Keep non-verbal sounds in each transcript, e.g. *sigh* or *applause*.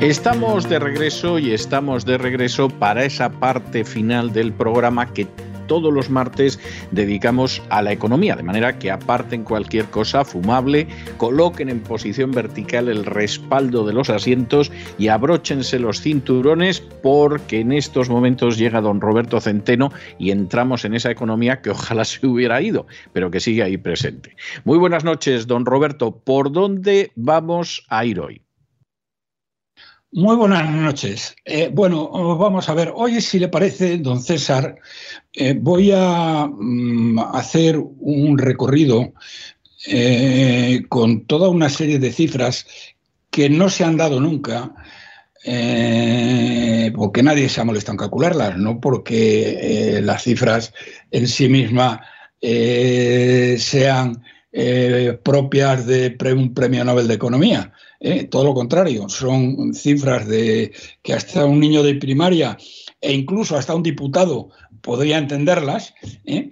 Estamos de regreso y estamos de regreso para esa parte final del programa que todos los martes dedicamos a la economía, de manera que aparten cualquier cosa fumable, coloquen en posición vertical el respaldo de los asientos y abróchense los cinturones porque en estos momentos llega don Roberto Centeno y entramos en esa economía que ojalá se hubiera ido, pero que sigue ahí presente. Muy buenas noches, don Roberto. ¿Por dónde vamos a ir hoy? Muy buenas noches. Eh, bueno, vamos a ver, hoy si le parece, don César, eh, voy a mm, hacer un recorrido eh, con toda una serie de cifras que no se han dado nunca, porque nadie se ha molestado en calcularlas, no porque las cifras en sí mismas sean propias de un premio Nobel de Economía ¿eh? todo lo contrario, son cifras de que hasta un niño de primaria e incluso hasta un diputado podría entenderlas, ¿eh?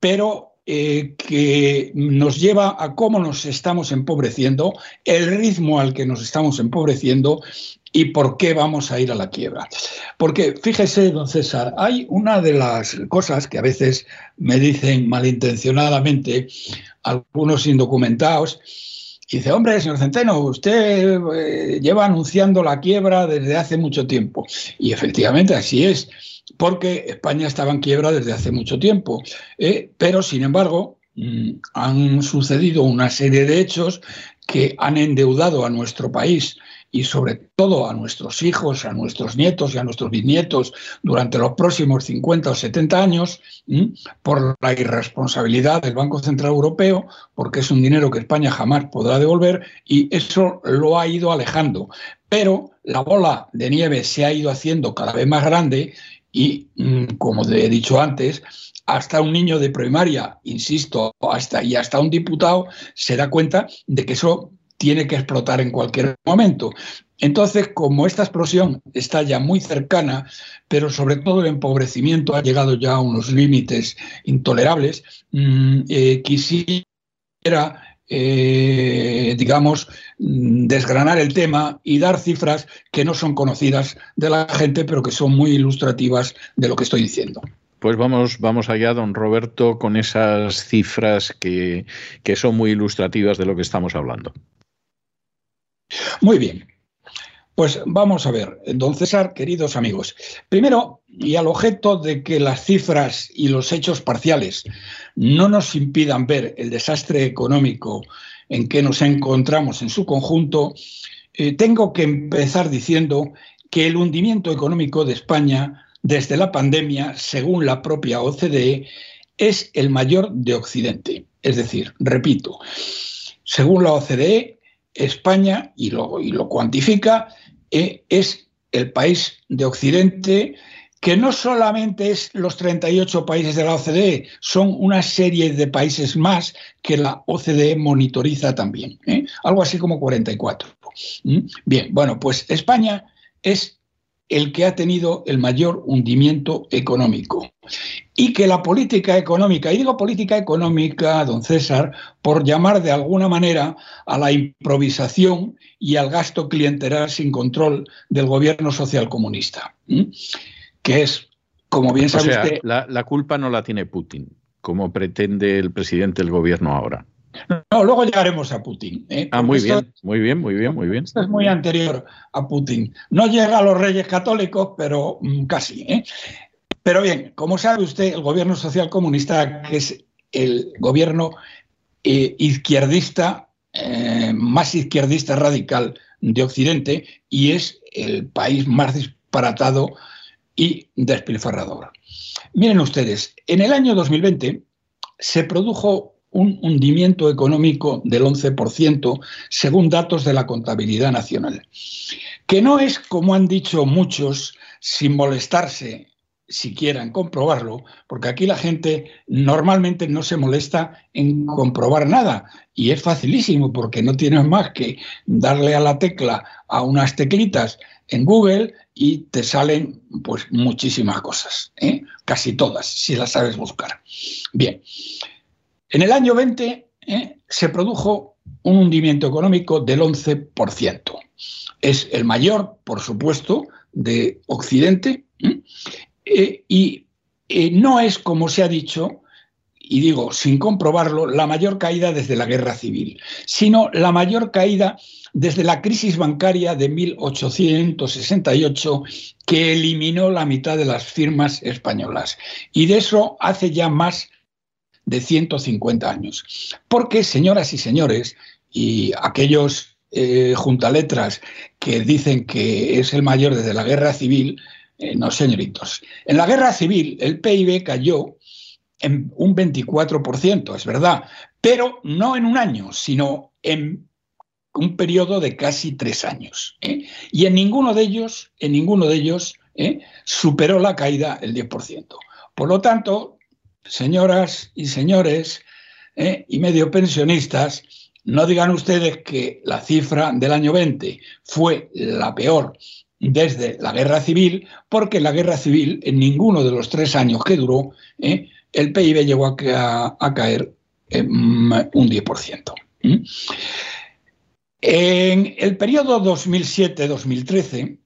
pero eh, que nos lleva a cómo nos estamos empobreciendo, el ritmo al que nos estamos empobreciendo y por qué vamos a ir a la quiebra. Porque fíjese, don César, hay una de las cosas que a veces me dicen malintencionadamente algunos indocumentados, dice, hombre, señor Centeno, usted eh, lleva anunciando la quiebra desde hace mucho tiempo. Y efectivamente así es, porque España estaba en quiebra desde hace mucho tiempo. Eh, pero, sin embargo, mm, han sucedido una serie de hechos que han endeudado a nuestro país y sobre todo a nuestros hijos, a nuestros nietos y a nuestros bisnietos durante los próximos 50 o 70 años por la irresponsabilidad del Banco Central Europeo, porque es un dinero que España jamás podrá devolver y eso lo ha ido alejando. Pero la bola de nieve se ha ido haciendo cada vez más grande y, como he dicho antes, hasta un niño de primaria, insisto, hasta y hasta un diputado se da cuenta de que eso tiene que explotar en cualquier momento. Entonces, como esta explosión está ya muy cercana, pero sobre todo el empobrecimiento ha llegado ya a unos límites intolerables, mm, eh, quisiera, eh, digamos, mm, desgranar el tema y dar cifras que no son conocidas de la gente, pero que son muy ilustrativas de lo que estoy diciendo. Pues vamos, vamos allá, don Roberto, con esas cifras que, que son muy ilustrativas de lo que estamos hablando. Muy bien. Pues vamos a ver, don César, queridos amigos. Primero, y al objeto de que las cifras y los hechos parciales no nos impidan ver el desastre económico en que nos encontramos en su conjunto, eh, tengo que empezar diciendo que el hundimiento económico de España desde la pandemia, según la propia OCDE, es el mayor de Occidente. Es decir, repito, según la OCDE, España, y lo, y lo cuantifica, eh, es el país de Occidente que no solamente es los 38 países de la OCDE, son una serie de países más que la OCDE monitoriza también, ¿eh? algo así como 44. ¿Mm? Bien, bueno, pues España es el que ha tenido el mayor hundimiento económico. Y que la política económica, y digo política económica, don César, por llamar de alguna manera a la improvisación y al gasto clientelar sin control del gobierno socialcomunista, que es, como bien sabe usted... La, la culpa no la tiene Putin, como pretende el presidente del gobierno ahora. No, luego llegaremos a Putin. ¿eh? Ah, muy bien, muy bien, muy bien, muy bien. Esto es muy anterior a Putin. No llega a los reyes católicos, pero mm, casi. ¿eh? Pero bien, como sabe usted, el gobierno social comunista, que es el gobierno eh, izquierdista, más izquierdista radical de Occidente, y es el país más disparatado y despilfarrador. Miren ustedes, en el año 2020 se produjo un hundimiento económico del 11%, según datos de la contabilidad nacional. Que no es, como han dicho muchos, sin molestarse siquiera en comprobarlo, porque aquí la gente normalmente no se molesta en comprobar nada y es facilísimo porque no tienes más que darle a la tecla a unas teclitas en Google y te salen pues muchísimas cosas, ¿eh? casi todas, si las sabes buscar. Bien, en el año 20 ¿eh? se produjo un hundimiento económico del 11%. Es el mayor, por supuesto, de Occidente eh, y eh, no es, como se ha dicho, y digo sin comprobarlo, la mayor caída desde la guerra civil, sino la mayor caída desde la crisis bancaria de 1868 que eliminó la mitad de las firmas españolas. Y de eso hace ya más de 150 años. Porque, señoras y señores, y aquellos eh, juntaletras que dicen que es el mayor desde la guerra civil, eh, no, señoritos. En la guerra civil el PIB cayó en un 24%, es verdad, pero no en un año, sino en un periodo de casi tres años. ¿eh? Y en ninguno de ellos, en ninguno de ellos, ¿eh? superó la caída el 10%. Por lo tanto, señoras y señores y medio pensionistas, no digan ustedes que la cifra del año 20 fue la peor desde la guerra civil, porque la guerra civil, en ninguno de los tres años que duró, ¿eh? el PIB llegó a, caer un 10%. En el periodo 2007-2013,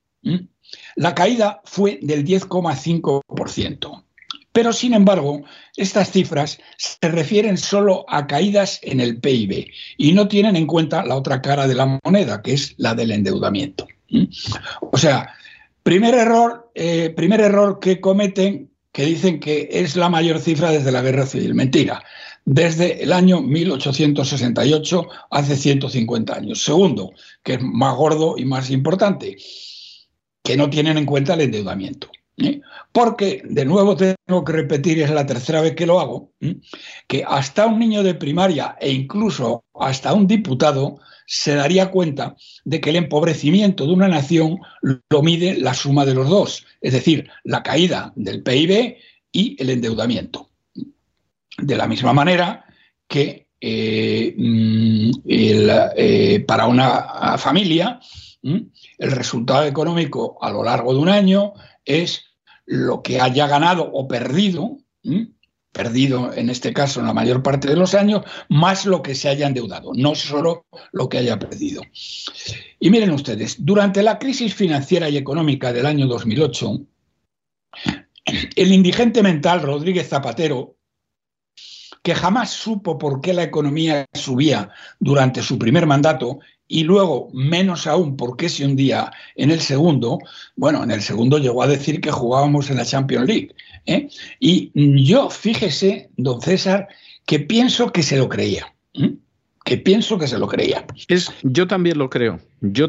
la caída fue del 10,5%. Pero, sin embargo, estas cifras se refieren solo a caídas en el PIB y no tienen en cuenta la otra cara de la moneda, que es la del endeudamiento. O sea, primer error, eh, primer error que cometen, que dicen que es la mayor cifra desde la guerra civil. Mentira, desde el año 1868, hace 150 años. Segundo, que es más gordo y más importante, que no tienen en cuenta el endeudamiento. ¿Eh? Porque, de nuevo tengo que repetir, es la tercera vez que lo hago, ¿eh? que hasta un niño de primaria e incluso hasta un diputado se daría cuenta de que el empobrecimiento de una nación lo mide la suma de los dos, es decir, la caída del PIB y el endeudamiento. De la misma manera que eh, mm, para una familia el resultado económico a lo largo de un año es lo que haya ganado o perdido perdido en este caso en la mayor parte de los años, más lo que se haya endeudado, no solo lo que haya perdido. Y miren ustedes, durante la crisis financiera y económica del año 2008, el indigente mental Rodríguez Zapatero, que jamás supo por qué la economía subía durante su primer mandato y luego menos aún por qué se hundía en el segundo, bueno, en el segundo llegó a decir que jugábamos en la Champions League ¿eh? Y yo, fíjese, don César, que pienso que se lo creía. Que pienso que se lo creía. Es, yo también lo creo. Yo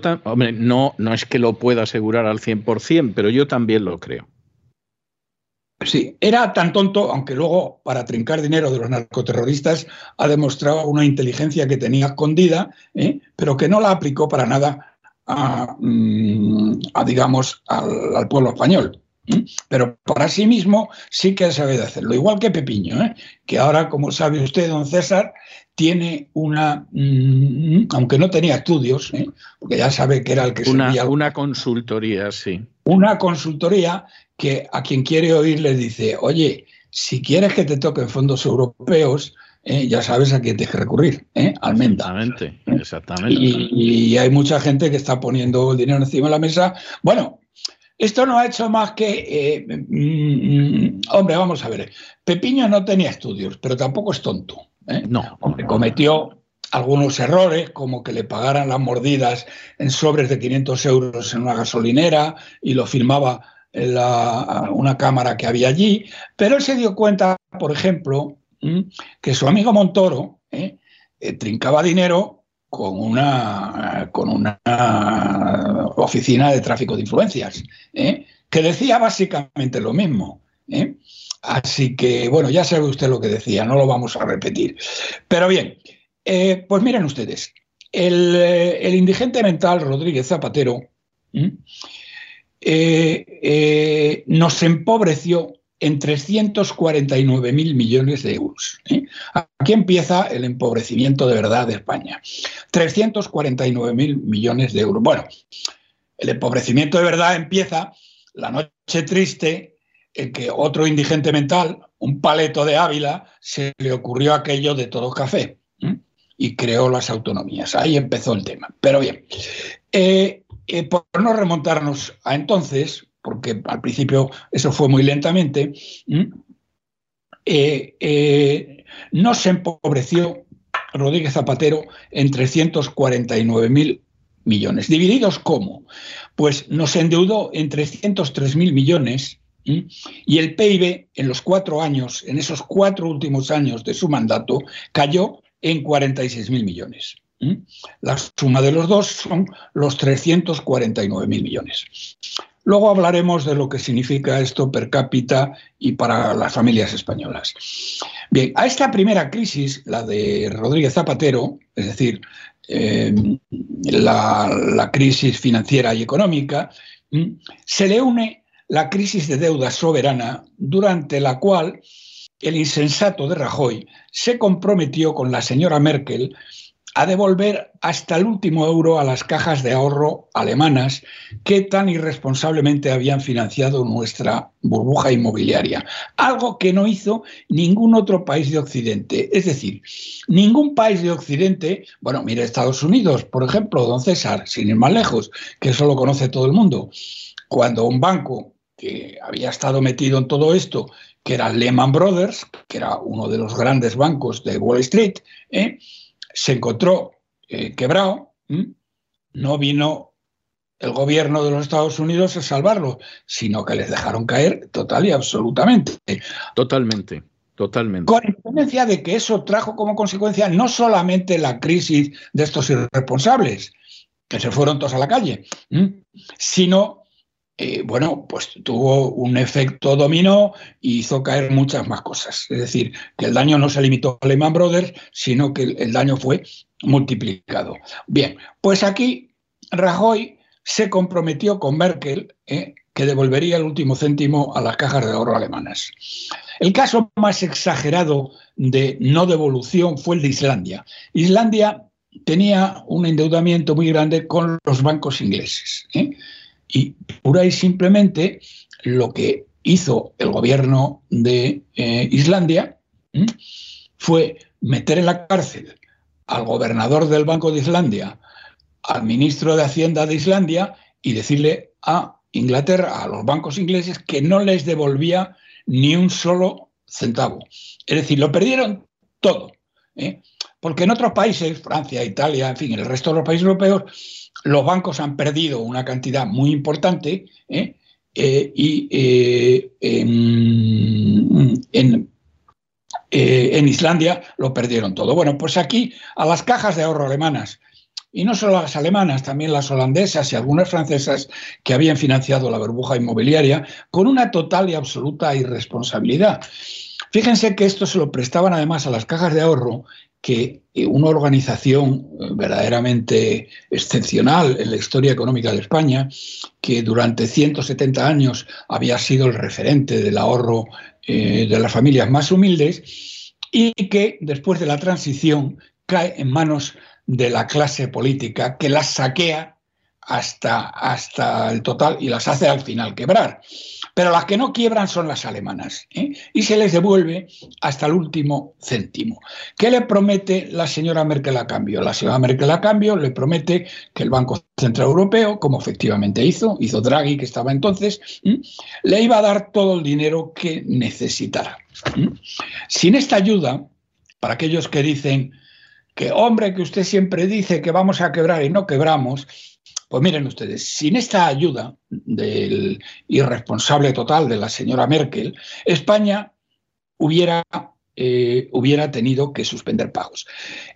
no, no es que lo pueda asegurar al 100%, pero yo también lo creo. Sí, era tan tonto, aunque luego para trincar dinero de los narcoterroristas ha demostrado una inteligencia que tenía escondida, ¿eh? pero que no la aplicó para nada a, mm, digamos, al, pueblo español. Pero para sí mismo sí que sabe de hacerlo. Igual que Pepiño, ¿eh? que ahora, como sabe usted, don César, tiene una, mm, aunque no tenía estudios, ¿eh? porque ya sabe que era el que una, Una consultoría, sí. Una consultoría que a quien quiere oír le dice, oye, si quieres que te toquen fondos europeos, ¿eh? ya sabes a quién tienes que recurrir, ¿eh? Almenda. Exactamente, exactamente. Y, y, hay mucha gente que está poniendo dinero encima de la mesa. Bueno, esto no ha hecho más que, eh, mm, hombre, vamos a ver, Pepiño no tenía estudios, pero tampoco es tonto. ¿eh? No. Hombre, cometió algunos errores, como que le pagaran las mordidas en sobres de 500 euros en una gasolinera y lo firmaba en una cámara que había allí, pero él se dio cuenta, por ejemplo, que su amigo Montoro ¿eh? trincaba dinero con una, con una oficina de tráfico de influencias, ¿eh? que decía básicamente lo mismo. ¿eh? Así que, bueno, ya sabe usted lo que decía, no lo vamos a repetir. Pero bien, eh, pues miren ustedes, el, eh, indigente mental Rodríguez Zapatero eh, nos empobreció en 349 mil millones de euros. Aquí empieza el empobrecimiento de verdad de España. 349 mil millones de euros. Bueno, el empobrecimiento de verdad empieza la noche triste en que otro indigente mental, un paleto de Ávila, se le ocurrió aquello de todo café y creó las autonomías. Ahí empezó el tema. Pero bien, eh, eh, por no remontarnos a entonces, porque al principio eso fue muy lentamente, eh, no se empobreció Rodríguez Zapatero en 349 mil millones. ¿Divididos cómo? Pues nos endeudó en 303 mil millones y el PIB en los cuatro años, en esos cuatro últimos años de su mandato, cayó en 46 mil millones. La suma de los dos son los 349 mil millones. Luego hablaremos de lo que significa esto per cápita y para las familias españolas. Bien, a esta primera crisis, la de Rodríguez Zapatero, es decir, eh, la, crisis financiera y económica, se le une la crisis de deuda soberana, durante la cual el insensato de Rajoy se comprometió con la señora Merkel a devolver hasta el último euro a las cajas de ahorro alemanas que tan irresponsablemente habían financiado nuestra burbuja inmobiliaria. Algo que no hizo ningún otro país de Occidente. Es decir, ningún país de Occidente, bueno, mire Estados Unidos, por ejemplo, don César, sin ir más lejos, que eso lo conoce todo el mundo, cuando un banco que había estado metido en todo esto, que era Lehman Brothers, que era uno de los grandes bancos de Wall Street, ¿eh? Se encontró eh, quebrado, no vino el gobierno de los Estados Unidos a salvarlo, sino que les dejaron caer total y absolutamente. Totalmente. Totalmente. Con independencia de que eso trajo como consecuencia no solamente la crisis de estos irresponsables, que se fueron todos a la calle, sino eh, bueno, pues tuvo un efecto dominó y hizo caer muchas más cosas. Es decir, que el daño no se limitó a Lehman Brothers, sino que el, daño fue multiplicado. Bien, pues aquí Rajoy se comprometió con Merkel eh, que devolvería el último céntimo a las cajas de ahorro alemanas. El caso más exagerado de no devolución fue el de Islandia. Islandia tenía un endeudamiento muy grande con los bancos ingleses. ¿eh? Y pura y simplemente lo que hizo el gobierno de eh, Islandia fue meter en la cárcel al gobernador del Banco de Islandia, al ministro de Hacienda de Islandia y decirle a Inglaterra, a los bancos ingleses, que no les devolvía ni un solo centavo. Es decir, lo perdieron todo. ¿eh? Porque en otros países, Francia, Italia, en fin, el resto de los países europeos, los bancos han perdido una cantidad muy importante ¿eh? Eh, y eh, en, en, Islandia lo perdieron todo. Bueno, pues aquí a las cajas de ahorro alemanas, y no solo las alemanas, también las holandesas y algunas francesas que habían financiado la burbuja inmobiliaria con una total y absoluta irresponsabilidad. Fíjense que esto se lo prestaban además a las cajas de ahorro que eh, una organización eh, verdaderamente excepcional en la historia económica de España, que durante 170 años había sido el referente del ahorro eh, de las familias más humildes y que después de la transición cae en manos de la clase política que las saquea hasta, hasta el total y las hace al final quebrar. Pero las que no quiebran son las alemanas ¿eh? y se les devuelve hasta el último céntimo. ¿Qué le promete la señora Merkel a cambio? La señora Merkel a cambio le promete que el Banco Central Europeo, como efectivamente hizo, hizo Draghi que estaba entonces, le iba a dar todo el dinero que necesitara. Sin esta ayuda, para aquellos que dicen que, hombre, que usted siempre dice que vamos a quebrar y no quebramos, pues miren ustedes, sin esta ayuda del irresponsable total de la señora Merkel, España hubiera, eh, hubiera tenido que suspender pagos.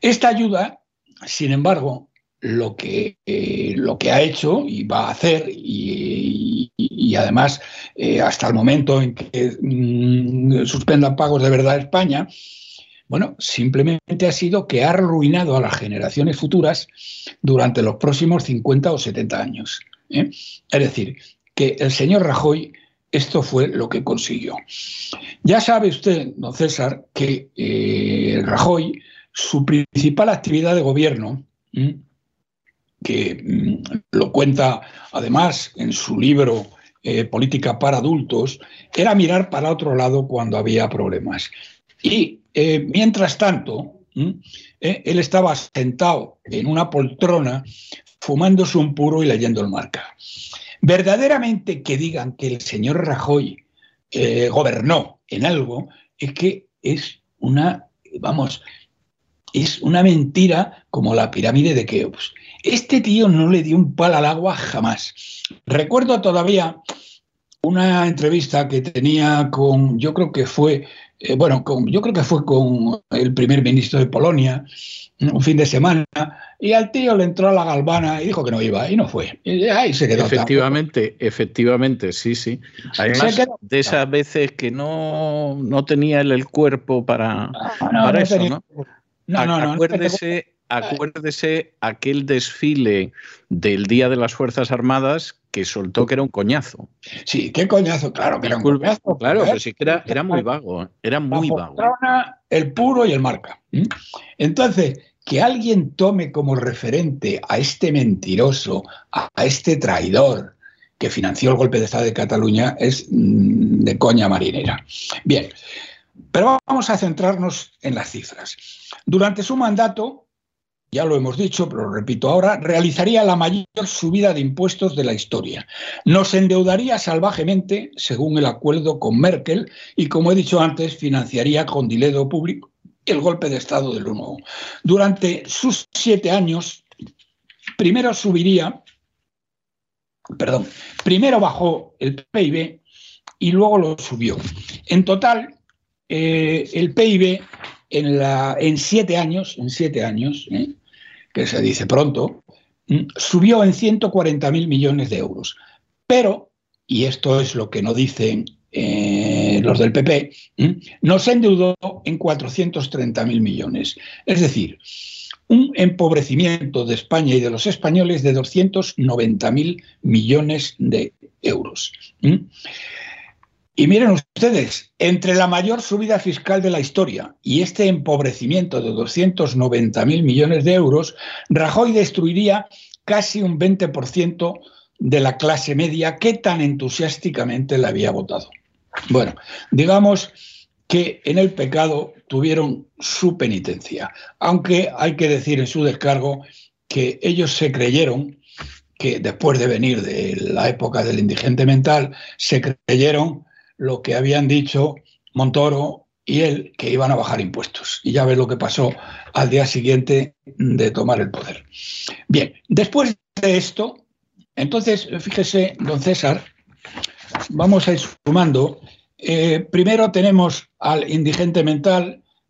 Esta ayuda, sin embargo, lo que, eh, lo que ha hecho y va a hacer y, además eh, hasta el momento en que mm, suspendan pagos de verdad España, bueno, simplemente ha sido que ha arruinado a las generaciones futuras durante los próximos 50 o 70 años. ¿eh? Es decir, que el señor Rajoy esto fue lo que consiguió. Ya sabe usted, don César, que Rajoy, su principal actividad de gobierno, que mm, lo cuenta además en su libro eh, Política para Adultos, era mirar para otro lado cuando había problemas. Y eh, mientras tanto, eh, él estaba sentado en una poltrona fumándose un puro y leyendo el marca. Verdaderamente que digan que el señor Rajoy gobernó en algo es que es una, vamos, es una mentira como la pirámide de Keops. Este tío no le dio un pal al agua jamás. Recuerdo todavía una entrevista que tenía con, yo creo que fue, eh, bueno, con, yo creo que fue con el primer ministro de Polonia, un fin de semana, y al tío le entró a la galvana y dijo que no iba, y no fue. Y ahí se quedó. Efectivamente, efectivamente, sí, sí. Además, de esas veces que no, no tenía el cuerpo para, para eso, ¿no? No, no, no. Acuérdese, acuérdese aquel desfile del Día de las Fuerzas Armadas que soltó que era un coñazo. Sí, qué coñazo, claro que era un coñazo. Claro, pero sí que era, era muy vago, era muy vago. El puro y el marca. Entonces, que alguien tome como referente a este mentiroso, a este traidor que financió el golpe de Estado de Cataluña es mm, de coña marinera. Bien, pero vamos a centrarnos en las cifras. Durante su mandato, ya lo hemos dicho, pero lo repito ahora, realizaría la mayor subida de impuestos de la historia. Nos endeudaría salvajemente, según el acuerdo con Merkel, y como he dicho antes, financiaría con dinero público el golpe de Estado del 1. Durante sus siete años, primero subiría, perdón, primero bajó el PIB y luego lo subió. En total, eh, el PIB en, siete años, en siete años, ¿eh? Que se dice pronto, subió en 140.000 millones de euros. Pero, y esto es lo que no dicen eh, los del PP, nos endeudó en 430.000 millones. Es decir, un empobrecimiento de España y de los españoles de 290.000 millones de euros. Y miren ustedes, entre la mayor subida fiscal de la historia y este empobrecimiento de 290.000 millones de euros, Rajoy destruiría casi un 20% de la clase media que tan entusiásticamente le había votado. Bueno, digamos que en el pecado tuvieron su penitencia, aunque hay que decir en su descargo que ellos se creyeron que después de venir de la época del indigente mental, se creyeron lo que habían dicho Montoro y él, que iban a bajar impuestos. Y ya ves lo que pasó al día siguiente de tomar el poder. Bien, después de esto, entonces, fíjese, don César, vamos a ir sumando. Eh, primero tenemos al indigente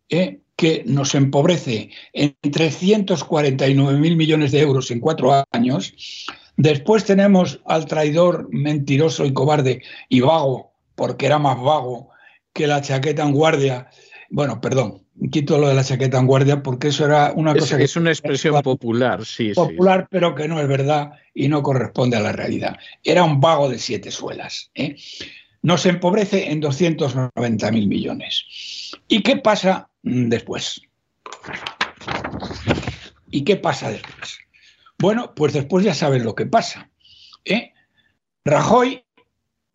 eh, que nos empobrece en 349 mil millones de euros en cuatro años. Después tenemos al traidor mentiroso y cobarde y vago porque era más vago que la chaqueta en guardia. Bueno, perdón, quito lo de la chaqueta en guardia porque eso era una cosa que... Es una expresión popular, sí. Popular, pero que no es verdad y no corresponde a la realidad. Era un vago de siete suelas. ¿eh? Nos empobrece en 290 mil millones. ¿Y qué pasa después? ¿Y qué pasa después? Bueno, pues después ya saben lo que pasa. ¿eh? Rajoy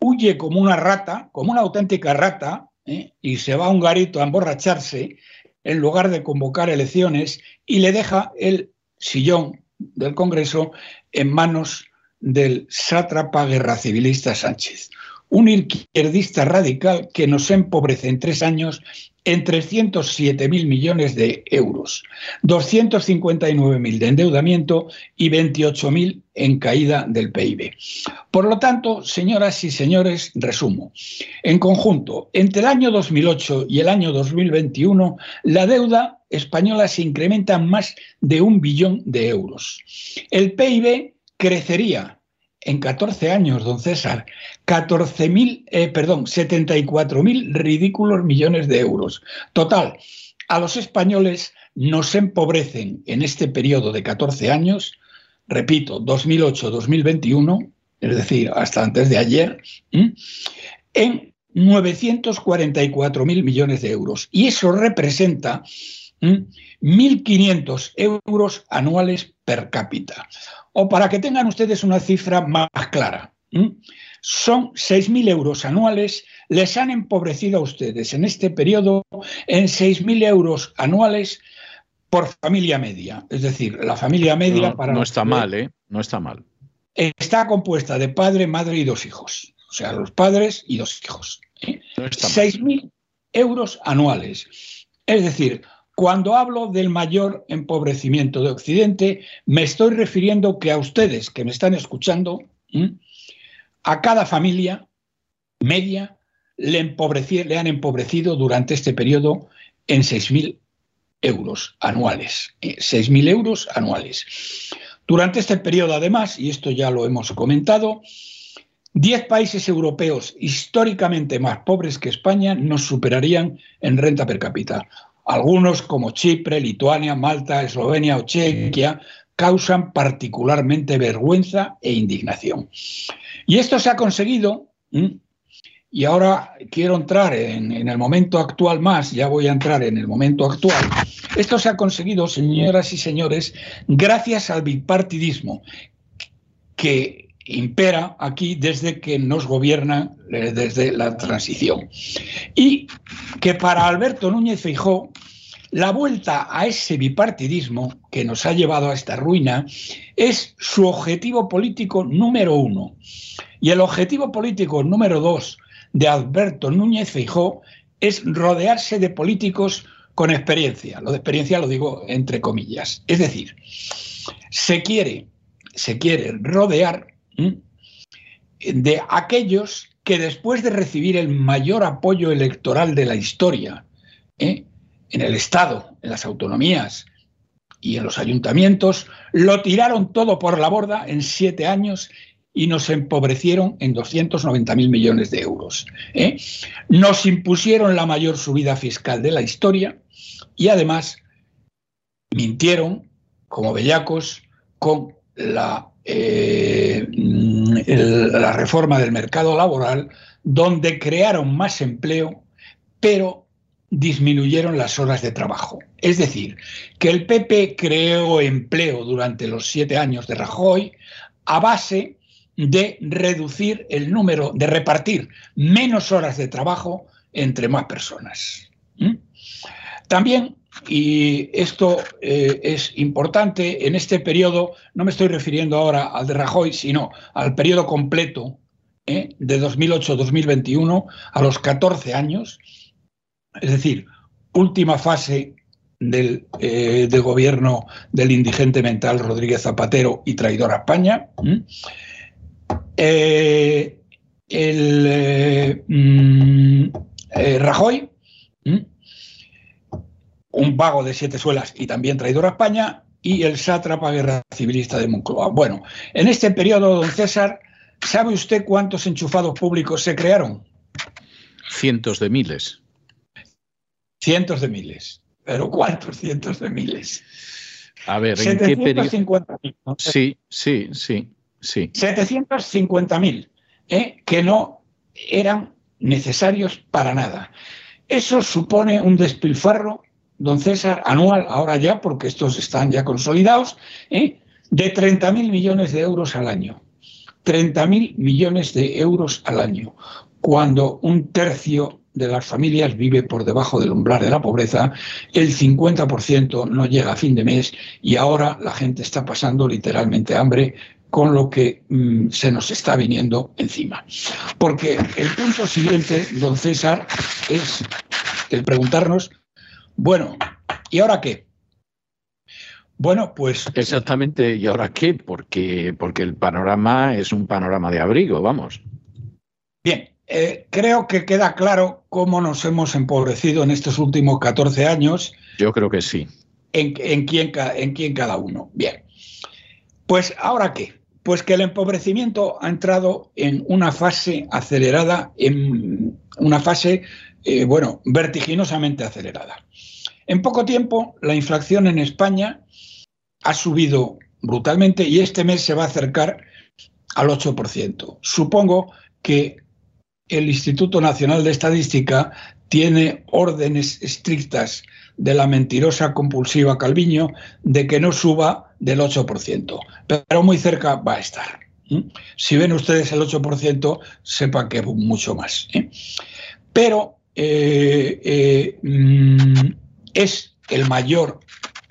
huye como una rata, como una auténtica rata, ¿eh? y se va a un garito a emborracharse en lugar de convocar elecciones y le deja el sillón del Congreso en manos del sátrapa guerra civilista Sánchez, un izquierdista radical que nos empobrece en tres años en 307.000 millones de euros, 259.000 de endeudamiento y 28.000 en caída del PIB. Por lo tanto, señoras y señores, resumo. En conjunto, entre el año 2008 y el año 2021, la deuda española se incrementa más de un billón de euros. El PIB crecería en 14 años, don César, 14.000, eh, perdón, 74.000 ridículos millones de euros. Total, a los españoles nos empobrecen en este periodo de 14 años, repito, 2008-2021, es decir, hasta antes de ayer, en 944.000 millones de euros. Y eso representa 1.500 euros anuales per cápita. O para que tengan ustedes una cifra más clara, son 6.000 euros anuales, les han empobrecido a ustedes en este periodo en 6.000 euros anuales por familia media. Es decir, la familia media no, para... No está mal, ¿eh? No está mal. Está compuesta de padre, madre y dos hijos. O sea, los padres y dos hijos. ¿eh? 6.000 euros anuales. Es decir, cuando hablo del mayor empobrecimiento de Occidente, me estoy refiriendo que a ustedes que me están escuchando, a cada familia media le, han empobrecido durante este periodo en 6.000 euros anuales. 6.000 eh, euros anuales. Durante este periodo, además, y esto ya lo hemos comentado, 10 países europeos históricamente más pobres que España nos superarían en renta per cápita. Algunos, como Chipre, Lituania, Malta, Eslovenia o Chequia, causan particularmente vergüenza e indignación. Y esto se ha conseguido, y ahora quiero entrar en, en, el momento actual más, ya voy a entrar en el momento actual, esto se ha conseguido, señoras y señores, gracias al bipartidismo, que impera aquí desde que nos gobierna eh, desde la transición. Y que para Alberto Núñez Feijó, la vuelta a ese bipartidismo que nos ha llevado a esta ruina es su objetivo político número uno. Y el objetivo político número dos de Alberto Núñez Feijó es rodearse de políticos con experiencia. Lo de experiencia lo digo entre comillas. Es decir, se quiere, se quiere rodear de aquellos que después de recibir el mayor apoyo electoral de la historia, ¿eh? en el Estado, en las autonomías y en los ayuntamientos, lo tiraron todo por la borda en siete años y nos empobrecieron en 290.000 millones de euros. ¿eh? Nos impusieron la mayor subida fiscal de la historia y además mintieron como bellacos con la eh, la reforma del mercado laboral, donde crearon más empleo, pero disminuyeron las horas de trabajo. Es decir, que el PP creó empleo durante los siete años de Rajoy a base de reducir el número, de repartir menos horas de trabajo entre más personas. ¿Mm? También y esto eh, es importante en este periodo, no me estoy refiriendo ahora al de Rajoy, sino al periodo completo ¿eh? de 2008-2021, a los 14 años, es decir, última fase del, eh, gobierno del indigente mental Rodríguez Zapatero y traidor a España. el mm, Rajoy un vago de siete suelas y también traidor a España, y el sátrapa guerra civilista de Moncloa. Bueno, en este periodo, don César, ¿sabe usted cuántos enchufados públicos se crearon? Cientos de miles. Cientos de miles. ¿Pero cuántos cientos de miles? A ver, ¿en qué periodo? Sí, sí, sí, sí. 750.000, ¿eh? que no eran necesarios para nada. Eso supone un despilfarro don César, anual, ahora ya, porque estos están ya consolidados, ¿eh? de 30.000 millones de euros al año. 30.000 millones de euros al año, cuando un tercio de las familias vive por debajo del umbral de la pobreza, el 50% no llega a fin de mes y ahora la gente está pasando literalmente hambre con lo que mm, se nos está viniendo encima. Porque el punto siguiente, don César, es el preguntarnos bueno, ¿y ahora qué? Bueno, pues. Exactamente, ¿y ahora qué? Porque, porque el panorama es un panorama de abrigo, vamos. Bien, eh, creo que queda claro cómo nos hemos empobrecido en estos últimos 14 años Yo creo que sí. ¿En, en, quién, en quién cada uno? Bien. Pues ahora qué? Pues que el empobrecimiento ha entrado en una fase acelerada, en una fase, eh, bueno, vertiginosamente acelerada. En poco tiempo, la inflación en España ha subido brutalmente y este mes se va a acercar al 8%. Supongo que el Instituto Nacional de Estadística tiene órdenes estrictas de la mentirosa compulsiva Calviño de que no suba del 8%, pero muy cerca va a estar. Si ven ustedes el 8%, sepan que mucho más. ¿eh? Pero eh, eh, mm, es el mayor,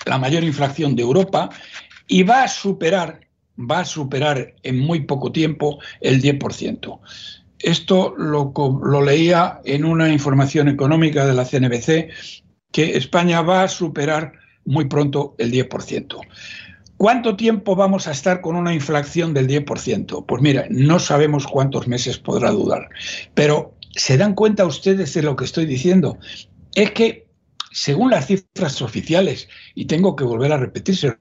la mayor inflación de Europa y va a superar, va a superar en muy poco tiempo el 10%. Esto lo, lo leía en una información económica de la CNBC, que España va a superar muy pronto el 10%. ¿Cuánto tiempo vamos a estar con una inflación del 10%? Pues mira, no sabemos cuántos meses podrá durar, pero ¿se dan cuenta ustedes de lo que estoy diciendo? Es que según las cifras oficiales, y tengo que volver a repetírselo,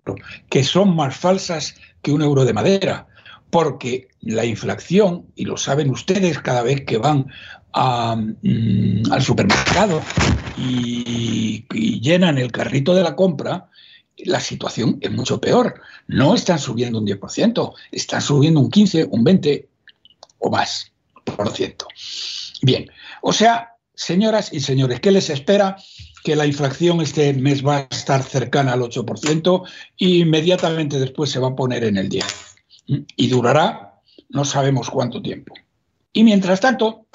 que son más falsas que un euro de madera, porque la inflación, y lo saben ustedes cada vez que van mm, al supermercado y llenan el carrito de la compra, la situación es mucho peor. No están subiendo un 10%, están subiendo un 15, un 20 o más por ciento. Bien, o sea, señoras y señores, ¿qué les espera? Que la inflación este mes va a estar cercana al 8% e inmediatamente después se va a poner en el 10%. Y durará no sabemos cuánto tiempo. Y mientras tanto,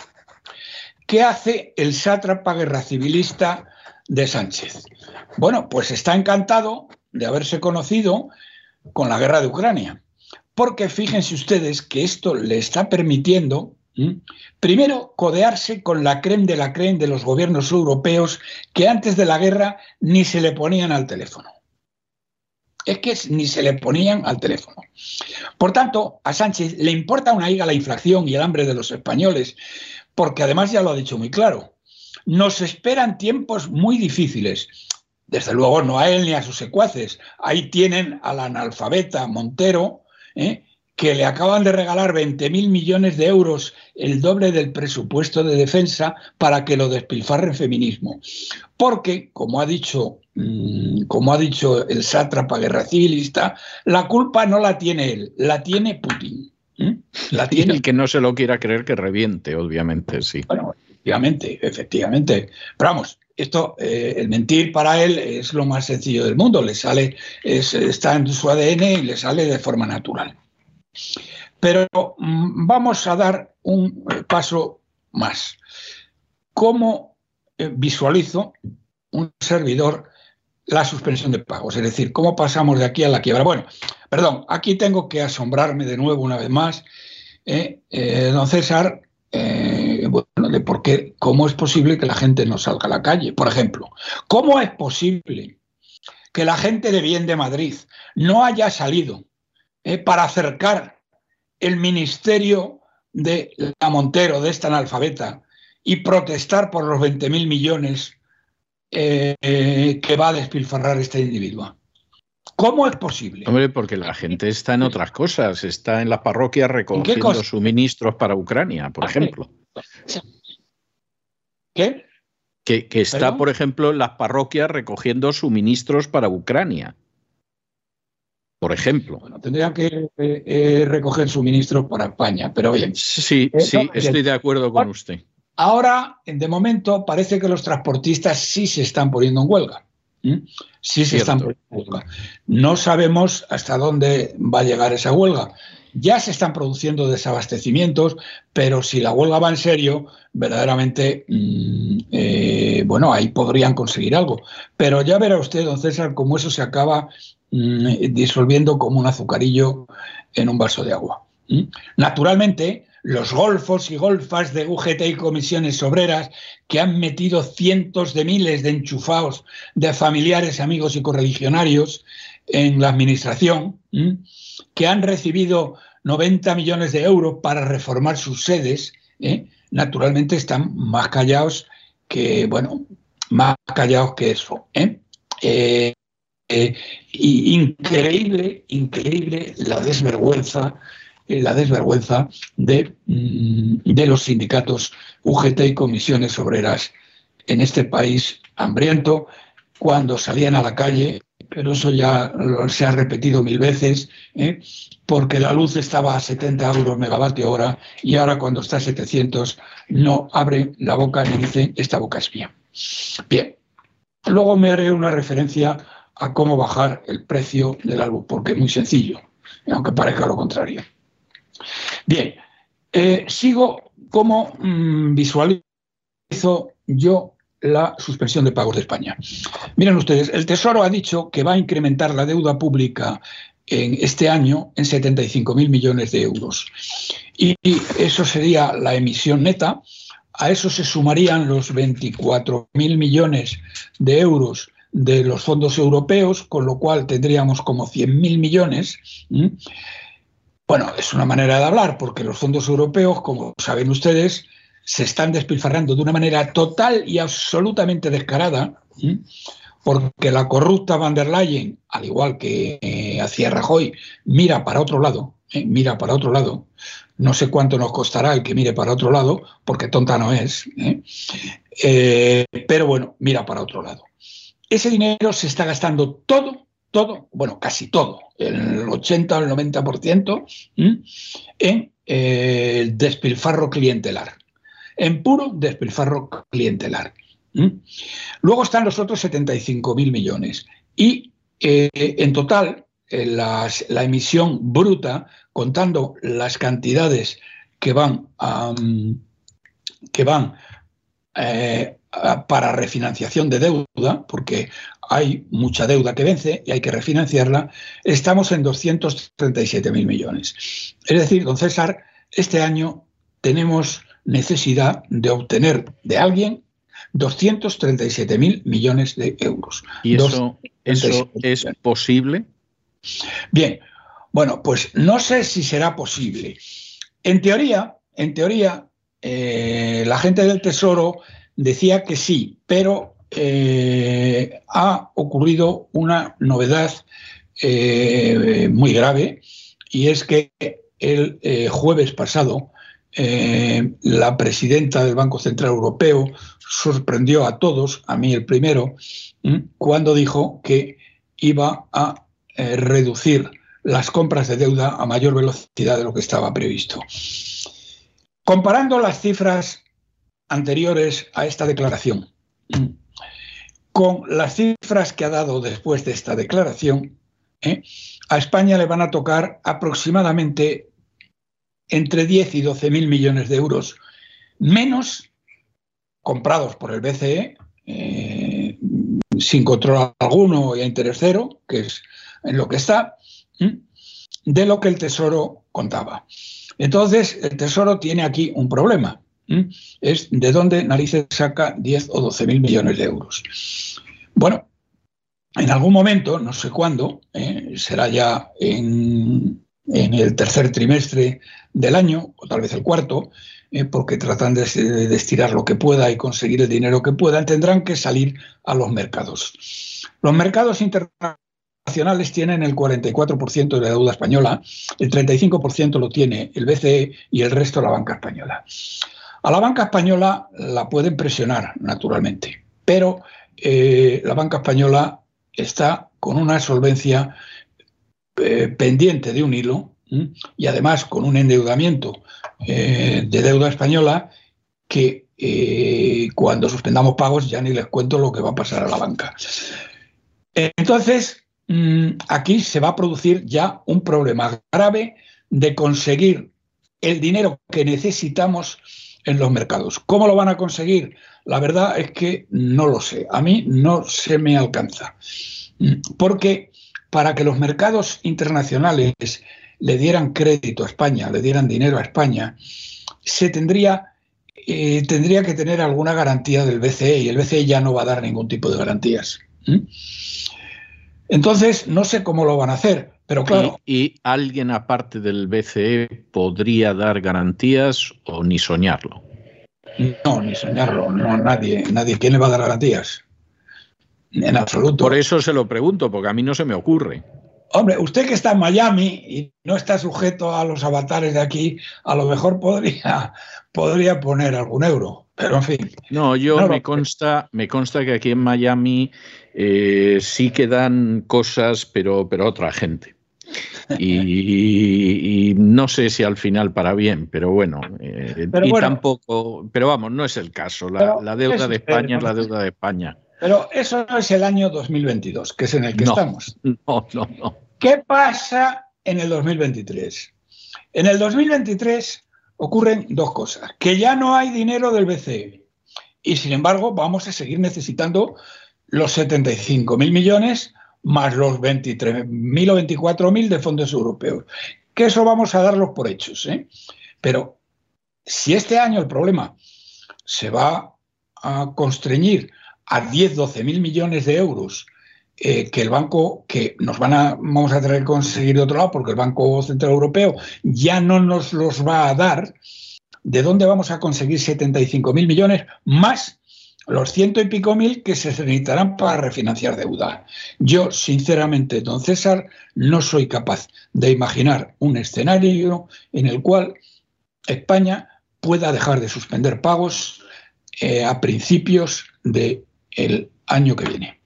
¿qué hace el sátrapa guerra civilista de Sánchez? Bueno, pues está encantado de haberse conocido con la guerra de Ucrania, porque fíjense ustedes que esto le está permitiendo, primero, codearse con la creme de la creme de los gobiernos europeos que antes de la guerra ni se le ponían al teléfono. Es que ni se le ponían al teléfono. Por tanto, a Sánchez le importa una higa la inflación y el hambre de los españoles, porque además ya lo ha dicho muy claro, nos esperan tiempos muy difíciles. Desde luego no a él ni a sus secuaces. Ahí tienen al analfabeta Montero, ¿eh? que le acaban de regalar 20.000 millones de euros, el doble del presupuesto de defensa, para que lo despilfarre en feminismo. Porque, como ha dicho, mm, como ha dicho el sátrapa guerra civilista, la culpa no la tiene él, la tiene Putin. La tiene. el que no se lo quiera creer que reviente, obviamente, sí. Bueno, efectivamente, efectivamente. Pero vamos, esto, eh, el mentir para él es lo más sencillo del mundo, le sale, está en su ADN y le sale de forma natural. Pero mm, vamos a dar un eh, paso más. ¿Cómo eh, visualizo un servidor la suspensión de pagos? Es decir, ¿cómo pasamos de aquí a la quiebra? Bueno, perdón, aquí tengo que asombrarme de nuevo una vez más. don César, bueno, de por qué, cómo es posible que la gente no salga a la calle, por ejemplo. ¿Cómo es posible que la gente de bien de Madrid no haya salido eh, para acercar el ministerio de la Montero, de esta analfabeta, y protestar por los 20.000 millones eh, que va a despilfarrar este individuo? ¿Cómo es posible? Hombre, porque la gente está en otras cosas, está en las parroquias recogiendo suministros para Ucrania, por ejemplo. ¿Qué? Que, está, por ejemplo, en las parroquias recogiendo suministros para Ucrania. Por ejemplo. Bueno, tendrían que eh, eh, recoger suministros para España, pero bien. Sí, eh, sí, estoy de acuerdo con usted. Ahora, de momento, parece que los transportistas sí se están poniendo en huelga. Sí se están produciendo. No sabemos hasta dónde va a llegar esa huelga. Ya se están produciendo desabastecimientos, pero si la huelga va en serio, verdaderamente, mm, eh, bueno, ahí podrían conseguir algo. Pero ya verá usted, don César, cómo eso se acaba mm, disolviendo como un azucarillo en un vaso de agua. Naturalmente, los golfos y golfas de UGT y comisiones obreras que han metido cientos de miles de enchufados de familiares, amigos y correligionarios en la administración, que han recibido 90 millones de euros para reformar sus sedes, ¿eh? naturalmente están más callados que, bueno, más callados que eso. ¿eh? eh, eh, increíble, increíble la desvergüenza, la desvergüenza de, mm, de los sindicatos UGT y comisiones obreras en este país hambriento cuando salían a la calle pero eso ya se ha repetido mil veces, ¿eh? porque la luz estaba a 70 euros megavatio hora y ahora cuando está a 700 no abre la boca ni dice esta boca es mía. Bien, luego me haré una referencia a cómo bajar el precio de la porque es muy sencillo, aunque parezca lo contrario. Bien, eh, sigo cómo mm, visualizo yo la suspensión de pagos de España. Miren ustedes, el Tesoro ha dicho que va a incrementar la deuda pública en este año en 75.000 millones de euros. Y eso sería la emisión neta. A eso se sumarían los 24.000 millones de euros de los fondos europeos, con lo cual tendríamos como 100.000 millones. Bueno, es una manera de hablar, porque los fondos europeos, como saben ustedes, se están despilfarrando de una manera total y absolutamente descarada, porque la corrupta van der Leyen, al igual que eh, hacía Rajoy, mira para otro lado, ¿eh? mira para otro lado. No sé cuánto nos costará el que mire para otro lado, porque tonta no es, ¿eh? pero bueno, mira para otro lado. Ese dinero se está gastando todo, todo, bueno, casi todo, el 80 o el 90% en el despilfarro clientelar en puro despilfarro clientelar. Luego están los otros 75.000 millones. Y eh, en total, la emisión bruta, contando las cantidades que van, que van eh, para refinanciación de deuda, porque hay mucha deuda que vence y hay que refinanciarla, estamos en 237.000 millones. Es decir, don César, este año tenemos necesidad de obtener de alguien 237.000 millones de euros. ¿Y eso, eso es posible? Bien, bueno, pues no sé si será posible. En teoría, en teoría, eh, la gente del Tesoro decía que sí, pero eh, ha ocurrido una novedad eh, muy grave y es que el jueves pasado eh, la presidenta del Banco Central Europeo sorprendió a todos, a mí el primero, cuando dijo que iba a eh, reducir las compras de deuda a mayor velocidad de lo que estaba previsto. Comparando las cifras anteriores a esta declaración con las cifras que ha dado después de esta declaración, ¿eh? a España le van a tocar aproximadamente entre 10 y 12 mil millones de euros menos comprados por el BCE eh, sin control alguno y a interés cero, que es en lo que está, de lo que el Tesoro contaba. Entonces, el Tesoro tiene aquí un problema. Es de dónde narices saca 10 o 12 mil millones de euros. Bueno, en algún momento, no sé cuándo, eh, será ya en en el tercer trimestre del año, o tal vez el cuarto, eh, porque tratan de, estirar lo que pueda y conseguir el dinero que puedan, tendrán que salir a los mercados. Los mercados internacionales tienen el 44% de la deuda española, el 35% lo tiene el BCE y el resto la banca española. A la banca española la pueden presionar, naturalmente, pero eh, la banca española está con una solvencia eh, pendiente de un hilo y además con un endeudamiento eh, de deuda española que eh, cuando suspendamos pagos ya ni les cuento lo que va a pasar a la banca. Entonces, mm, aquí se va a producir ya un problema grave de conseguir el dinero que necesitamos en los mercados. ¿Cómo lo van a conseguir? La verdad es que no lo sé. A mí no se me alcanza. Mm, porque para que los mercados internacionales le dieran crédito a España, le dieran dinero a España, se tendría, eh, tendría que tener alguna garantía del BCE y el BCE ya no va a dar ningún tipo de garantías. Entonces, no sé cómo lo van a hacer, pero claro. ¿Y, alguien aparte del BCE podría dar garantías o ni soñarlo? No, ni soñarlo, no, nadie, nadie. ¿Quién le va a dar garantías? En absoluto. Por eso se lo pregunto, porque a mí no se me ocurre. Hombre, usted que está en Miami y no está sujeto a los avatares de aquí, a lo mejor podría, podría poner algún euro. Pero en fin. No, yo me consta, me consta que aquí en Miami eh, sí que dan cosas, pero, pero otra gente. Y, no sé si al final para bien, pero bueno, eh, y tampoco, pero vamos, no es el caso. La, deuda de España es la deuda de España. Pero eso no es el año 2022, que es en el que estamos. *laughs* No, no, no. ¿Qué pasa en el 2023? En el 2023 ocurren dos cosas. Que ya no hay dinero del BCE y sin embargo vamos a seguir necesitando los 75.000 millones más los 23.000 o 24.000 de fondos europeos. Que eso vamos a darlos por hechos. ¿eh? Pero si este año el problema se va a constreñir a 10, 12 mil millones de euros eh, que el banco, que nos van a, vamos a tener que conseguir de otro lado, porque el Banco Central Europeo ya no nos los va a dar, ¿de dónde vamos a conseguir 75 mil millones más los ciento y pico mil que se necesitarán para refinanciar deuda? Yo, sinceramente, don César, no soy capaz de imaginar un escenario en el cual España pueda dejar de suspender pagos eh, a principios de el año que viene.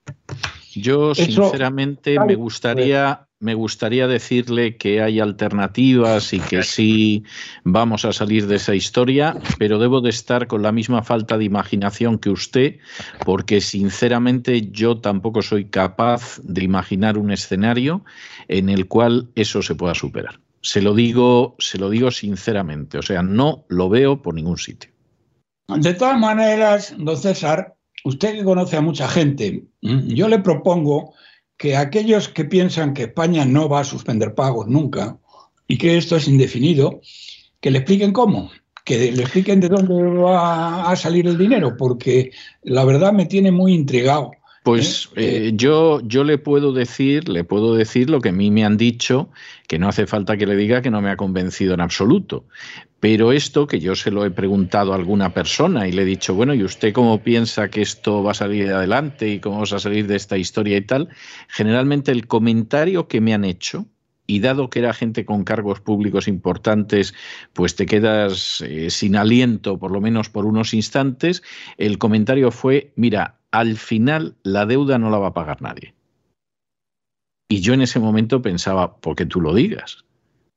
Yo sinceramente me gustaría me gustaría decirle que hay alternativas y que sí vamos a salir de esa historia, pero debo de estar con la misma falta de imaginación que usted, porque sinceramente yo tampoco soy capaz de imaginar un escenario en el cual eso se pueda superar. Se lo digo, se lo digo sinceramente, o sea, no lo veo por ningún sitio. De todas maneras, don César, usted que conoce a mucha gente, yo le propongo que aquellos que piensan que España no va a suspender pagos nunca y que esto es indefinido, que le expliquen cómo, que le expliquen de dónde va a salir el dinero, porque la verdad me tiene muy intrigado. Pues ¿eh? Eh, yo, yo le puedo decir, le puedo decir lo que a mí me han dicho, que no hace falta que le diga que no me ha convencido en absoluto. Pero esto, que yo se lo he preguntado a alguna persona y le he dicho, bueno, ¿y usted cómo piensa que esto va a salir adelante y cómo vamos a salir de esta historia y tal? Generalmente el comentario que me han hecho, y dado que era gente con cargos públicos importantes, pues te quedas eh, sin aliento, por lo menos por unos instantes, el comentario fue, mira, al final la deuda no la va a pagar nadie. Y yo en ese momento pensaba, ¿por qué tú lo digas?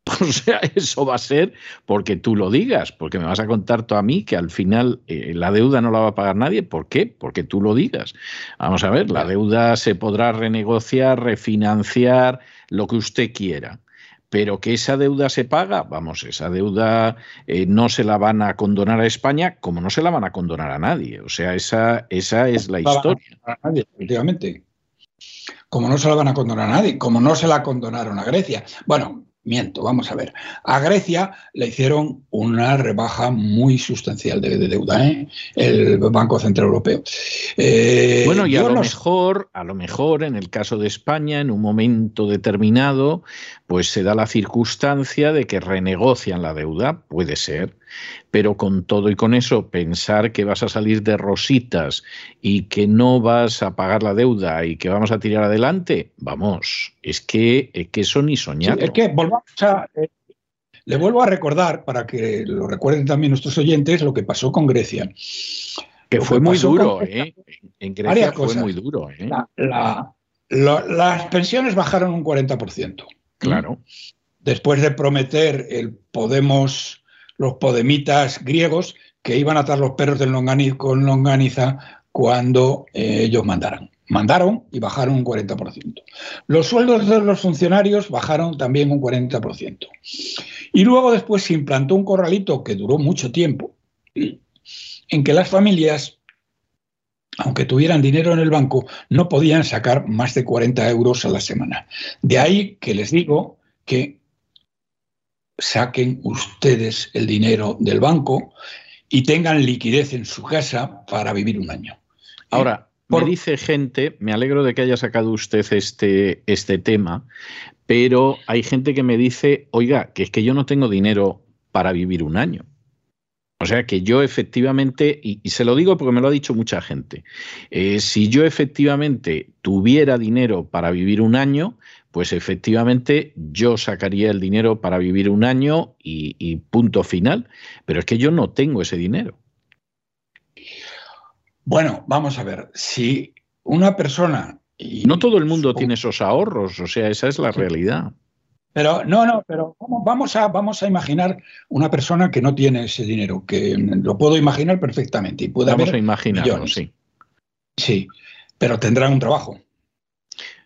*laughs* O sea, eso va a ser porque tú lo digas, porque me vas a contar tú a mí que al final eh, la deuda no la va a pagar nadie. ¿Por qué? Porque tú lo digas. Vamos a ver, la deuda se podrá renegociar, refinanciar, lo que usted quiera. Pero que esa deuda se paga, vamos, esa deuda eh, no se la van a condonar a España como no se la van a condonar a nadie. O sea, esa, esa es la historia. A nadie, efectivamente. Como no se la van a condonar a nadie, como no se la condonaron a Grecia. Bueno, Miento, vamos a ver. A Grecia le hicieron una rebaja muy sustancial de, deuda, ¿eh? el Banco Central Europeo. Eh, bueno, y a lo mejor, a lo mejor, en el caso de España, en un momento determinado, pues se da la circunstancia de que renegocian la deuda, puede ser, pero con todo y con eso, pensar que vas a salir de rositas y que no vas a pagar la deuda y que vamos a tirar adelante, vamos, es que, eso ni soñar. es que volvamos a. Eh, le vuelvo a recordar, para que lo recuerden también nuestros oyentes, lo que pasó con Grecia. Que fue muy duro, ¿eh? En Grecia fue muy duro, ¿eh? las pensiones bajaron un 40%. Claro. Después de prometer el Podemos, los podemitas griegos, que iban a atar los perros del con longaniza cuando eh, ellos mandaran. Mandaron y bajaron un 40%. Los sueldos de los funcionarios bajaron también un 40%. Y luego después se implantó un corralito que duró mucho tiempo, en que las familias aunque tuvieran dinero en el banco, no podían sacar más de 40 euros a la semana. De ahí que les digo que saquen ustedes el dinero del banco y tengan liquidez en su casa para vivir un año. Ahora, me dice gente, me alegro de que haya sacado usted este, este tema, pero hay gente que me dice, oiga, que es que yo no tengo dinero para vivir un año. O sea que yo efectivamente, y, se lo digo porque me lo ha dicho mucha gente, eh, si yo efectivamente tuviera dinero para vivir un año, pues efectivamente yo sacaría el dinero para vivir un año y, punto final. Pero es que yo no tengo ese dinero. Bueno, vamos a ver, si una persona... no todo el mundo tiene esos ahorros, o sea, esa es la realidad. Pero no, no, pero vamos a, vamos a imaginar una persona que no tiene ese dinero, que lo puedo imaginar perfectamente. Y puede vamos a imaginarlo, sí. Sí, pero tendrán un trabajo.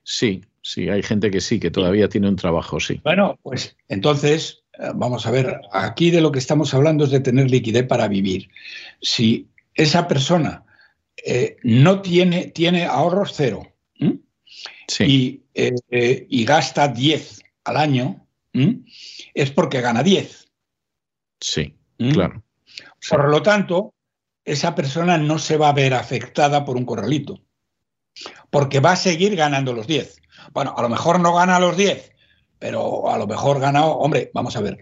Sí, sí, hay gente que sí, que todavía tiene un trabajo, sí. Bueno, pues entonces, eh, vamos a ver, aquí de lo que estamos hablando es de tener liquidez para vivir. Si esa persona eh, no tiene, tiene ahorros cero y, eh, y gasta 10 al año, es porque gana 10. Sí, claro. Por lo tanto, esa persona no se va a ver afectada por un corralito, porque va a seguir ganando los 10. Bueno, a lo mejor no gana los 10, pero a lo mejor gana, hombre, vamos a ver,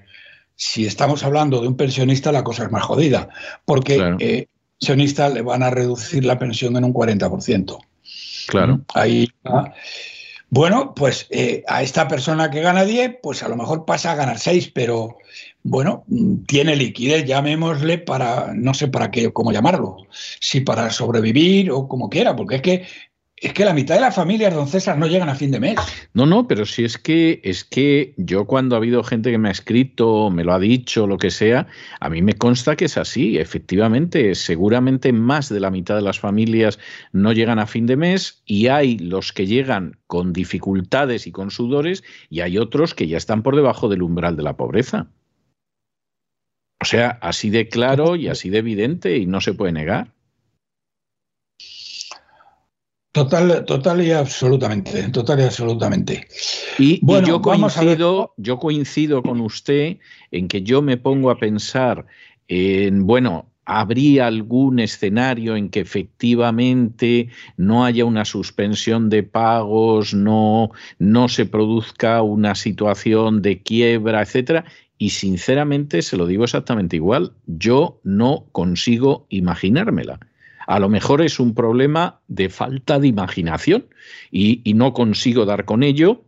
si estamos hablando de un pensionista, la cosa es más jodida, porque claro. eh, pensionista le van a reducir la pensión en un 40%. Claro. Ahí bueno, pues eh, a esta persona que gana 10, pues a lo mejor pasa a ganar 6, pero bueno, tiene liquidez, llamémosle para, no sé para qué, cómo llamarlo, si para sobrevivir o como quiera, porque es que es que la mitad de las familias, don César, no llegan a fin de mes. No, no, pero si es que es que yo cuando ha habido gente que me ha escrito, me lo ha dicho, lo que sea, a mí me consta que es así. Efectivamente, seguramente más de la mitad de las familias no llegan a fin de mes y hay los que llegan con dificultades y con sudores y hay otros que ya están por debajo del umbral de la pobreza. O sea, así de claro y así de evidente y no se puede negar. Total, total y absolutamente, total y absolutamente. Y, bueno, yo coincido, yo coincido con usted en que yo me pongo a pensar en, bueno, ¿habría algún escenario en que efectivamente no haya una suspensión de pagos, no, no se produzca una situación de quiebra, etcétera? Y sinceramente se lo digo exactamente igual, yo no consigo imaginármela. A lo mejor es un problema de falta de imaginación y, no consigo dar con ello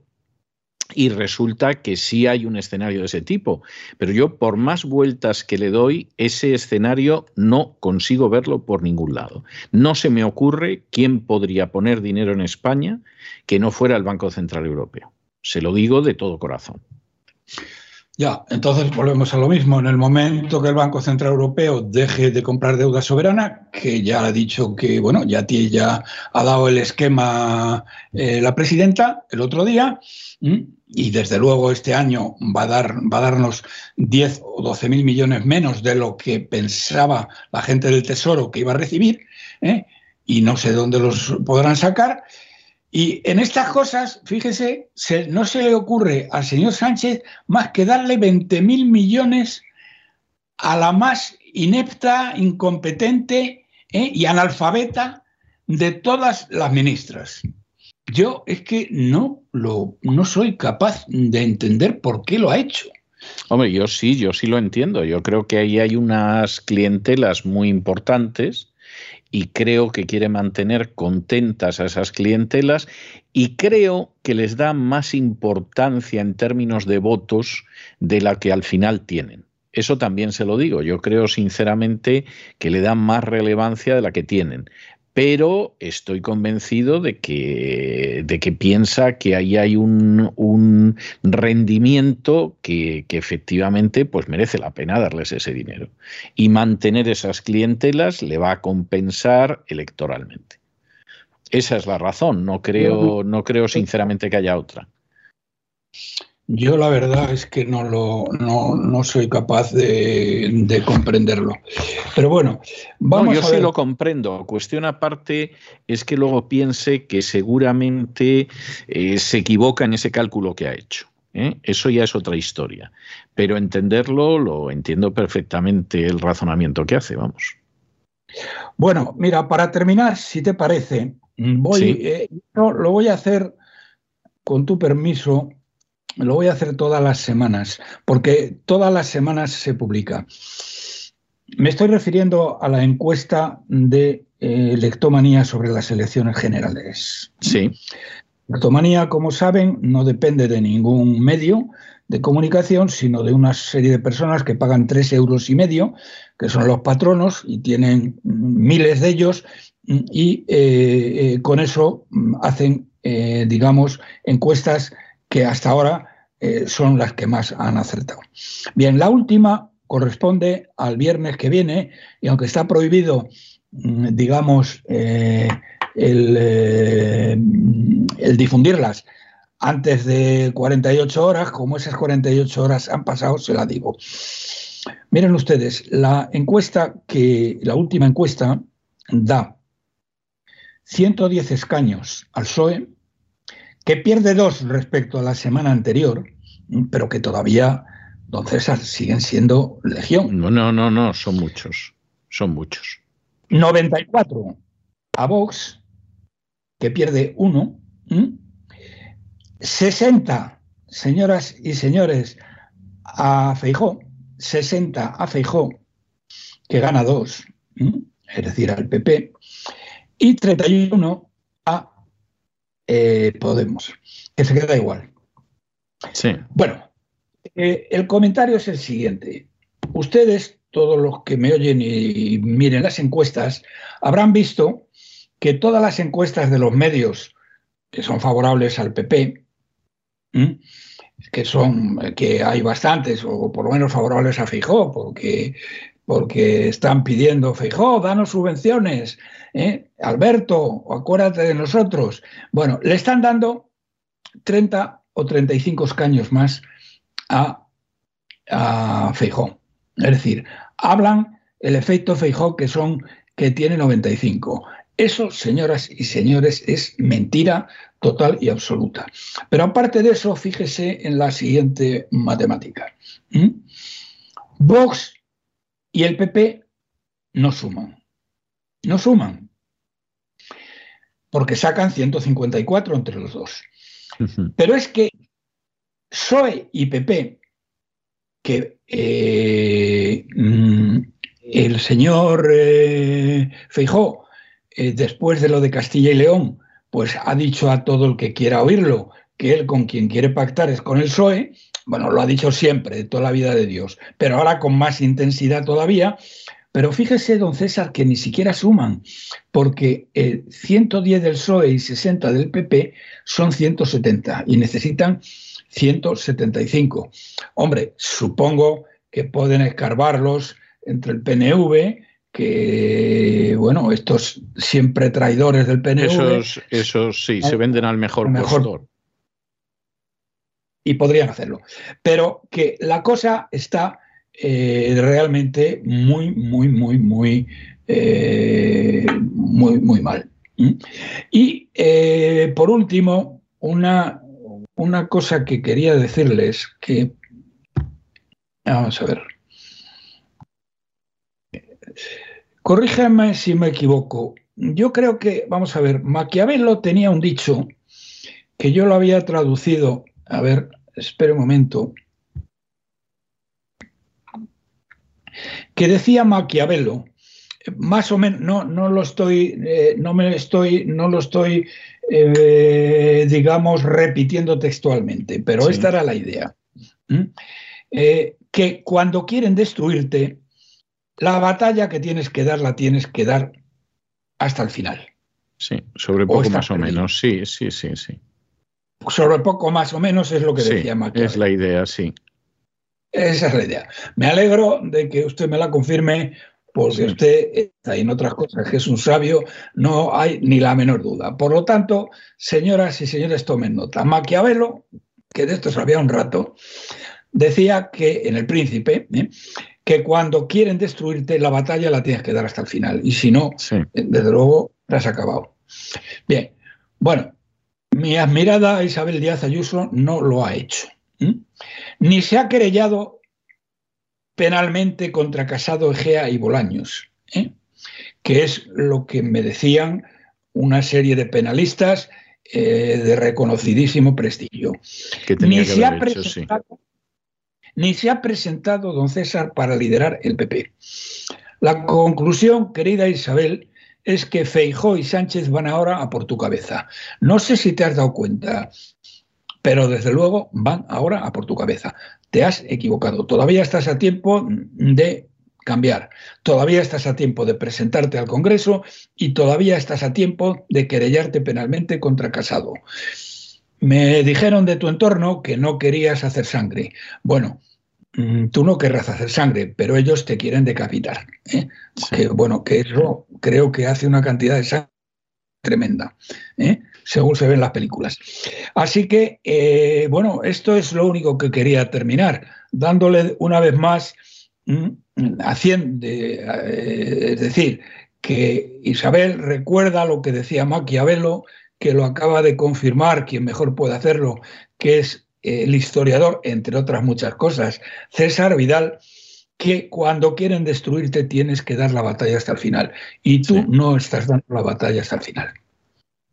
y resulta que sí hay un escenario de ese tipo. Pero yo, por más vueltas que le doy, ese escenario no consigo verlo por ningún lado. No se me ocurre quién podría poner dinero en España que no fuera el Banco Central Europeo. Se lo digo de todo corazón. Ya, entonces volvemos a lo mismo. En el momento que el Banco Central Europeo deje de comprar deuda soberana, que ya ha dicho que, bueno, ya, ya ha dado el esquema eh, la presidenta el otro día, y desde luego este año va a, dar, va a darnos 10 o 12 mil millones menos de lo que pensaba la gente del Tesoro que iba a recibir, ¿eh? y no sé dónde los podrán sacar. Y en estas cosas, fíjese, no se le ocurre al señor Sánchez más que darle 20 mil millones a la más inepta, incompetente ¿eh? y analfabeta de todas las ministras. Yo es que no, lo, no soy capaz de entender por qué lo ha hecho. Hombre, yo sí, yo sí lo entiendo. Yo creo que ahí hay unas clientelas muy importantes y creo que quiere mantener contentas a esas clientelas y creo que les da más importancia en términos de votos de la que al final tienen. Eso también se lo digo. Yo creo sinceramente que le dan más relevancia de la que tienen pero estoy convencido de que, de que piensa que ahí hay un, rendimiento que, efectivamente pues merece la pena darles ese dinero. Y mantener esas clientelas le va a compensar electoralmente. Esa es la razón, no creo, no creo sinceramente que haya otra. Yo la verdad es que no, lo, no, soy capaz de, comprenderlo. Pero bueno, vamos yo sí lo comprendo. Cuestión aparte es que luego piense que seguramente eh, se equivoca en ese cálculo que ha hecho. ¿eh? Eso ya es otra historia. Pero entenderlo, lo entiendo perfectamente el razonamiento que hace, vamos. Bueno, mira, para terminar, si te parece, voy, eh, lo voy a hacer con tu permiso lo voy a hacer todas las semanas, porque todas las semanas se publica. me estoy refiriendo a la encuesta de eh, lectomanía sobre las elecciones generales. Sí. Lectomanía, como saben, no depende de ningún medio de comunicación, sino de una serie de personas que pagan tres euros y medio, que son los patronos, y tienen miles de ellos, y eh, eh, con eso mm, hacen, digamos, encuestas que hasta ahora son las que más han acertado. Bien, la última corresponde al viernes que viene y aunque está prohibido, mm, digamos, eh, eh, el, difundirlas antes de 48 horas, como esas 48 horas han pasado, se la digo. Miren ustedes, la encuesta que, la última encuesta da 110 escaños al PSOE, que pierde dos respecto a la semana anterior, pero que todavía don César, siguen siendo legión. No, no, no, no, son muchos, son muchos. 94 a Vox, que pierde uno. 60, señoras y señores, a Feijó, 60 a Feijó, que gana dos, es decir, al PP, y 31 a eh, Podemos, que se queda igual. Sí. Bueno, eh, el comentario es el siguiente. Ustedes, todos los que me oyen y miren las encuestas, habrán visto que todas las encuestas de los medios que son favorables al PP, que son que hay bastantes o por lo menos favorables a Fijó, porque porque están pidiendo Fijó, danos subvenciones, ¿eh? Alberto, acuérdate de nosotros. Bueno, le están dando 30 o 35 escaños más a, a Feijó. Es decir, hablan el efecto Feijó que son que tiene 95. Eso, señoras y señores, es mentira total y absoluta. Pero aparte de eso, fíjese en la siguiente matemática. Vox y el PP no suman. No suman. Porque sacan 154 entre los dos. Pero es que PSOE y PP, que eh, mm, el señor eh, Feijó, eh, después de lo de Castilla y León, pues ha dicho a todo el que quiera oírlo que él con quien quiere pactar es con el PSOE, bueno, lo ha dicho siempre, toda la vida de Dios, pero ahora con más intensidad todavía. Pero fíjese, don César, que ni siquiera suman, porque 110 del PSOE y 60 del PP son 170 y necesitan 175. Hombre, supongo que pueden escarbarlos entre el PNV, que, bueno, estos siempre traidores del PNV. Esos, sí, se venden al mejor, mejor Y podrían hacerlo. Pero que la cosa está eh, realmente muy, muy, muy, muy, eh, muy, muy mal. Y eh, por último, una, una cosa que quería decirles que, vamos a ver, corríjame si me equivoco, yo creo que, vamos a ver, Maquiavelo tenía un dicho que yo lo había traducido, a ver, espere un momento, que decía Maquiavelo, más o menos, no, no lo estoy, eh, no me estoy, no lo estoy eh, digamos, repitiendo textualmente, pero esta era la idea. Eh, que cuando quieren destruirte, la batalla que tienes que dar la tienes que dar hasta el final. Sí, sobre poco más o menos, sí, sí, sí, sí. Sobre poco más o menos es lo que decía Maquiavelo. Es la idea, sí. Esa es la idea. Me alegro de que usted me la confirme porque usted está en otras cosas que es un sabio, no hay ni la menor duda. Por lo tanto, señoras y señores, tomen nota. Maquiavelo, que de esto sabía un rato, decía que en El Príncipe, ¿eh? que cuando quieren destruirte, la batalla la tienes que dar hasta el final. Y si no, desde luego, la has acabado. Bien, bueno, mi admirada Isabel Díaz Ayuso no lo ha hecho. Ni se ha querellado penalmente contra Casado, Egea y Bolaños, ¿eh? que es lo que me decían una serie de penalistas eh, de reconocidísimo prestigio. ni, se ha ni se ha presentado don César para liderar el PP. La conclusión, querida Isabel, es que Feijó y Sánchez van ahora a por tu cabeza. No sé si te has dado cuenta, pero desde luego van ahora a por tu cabeza. Te has equivocado. Todavía estás a tiempo de cambiar. Todavía estás a tiempo de presentarte al Congreso y todavía estás a tiempo de querellarte penalmente contra Casado. Me dijeron de tu entorno que no querías hacer sangre. Bueno, tú no querrás hacer sangre, pero ellos te quieren decapitar. ¿eh? bueno, que eso creo que hace una cantidad de sangre tremenda, ¿eh? según se ven en las películas. Así que, eh, bueno, esto es lo único que quería terminar, dándole una vez más, mm, haciendo, es decir, que Isabel recuerda lo que decía Maquiavelo que lo acaba de confirmar quien mejor puede hacerlo, que es el historiador, entre otras muchas cosas, César Vidal, que cuando quieren destruirte tienes que dar la batalla hasta el final. Y tú no estás dando la batalla hasta el final.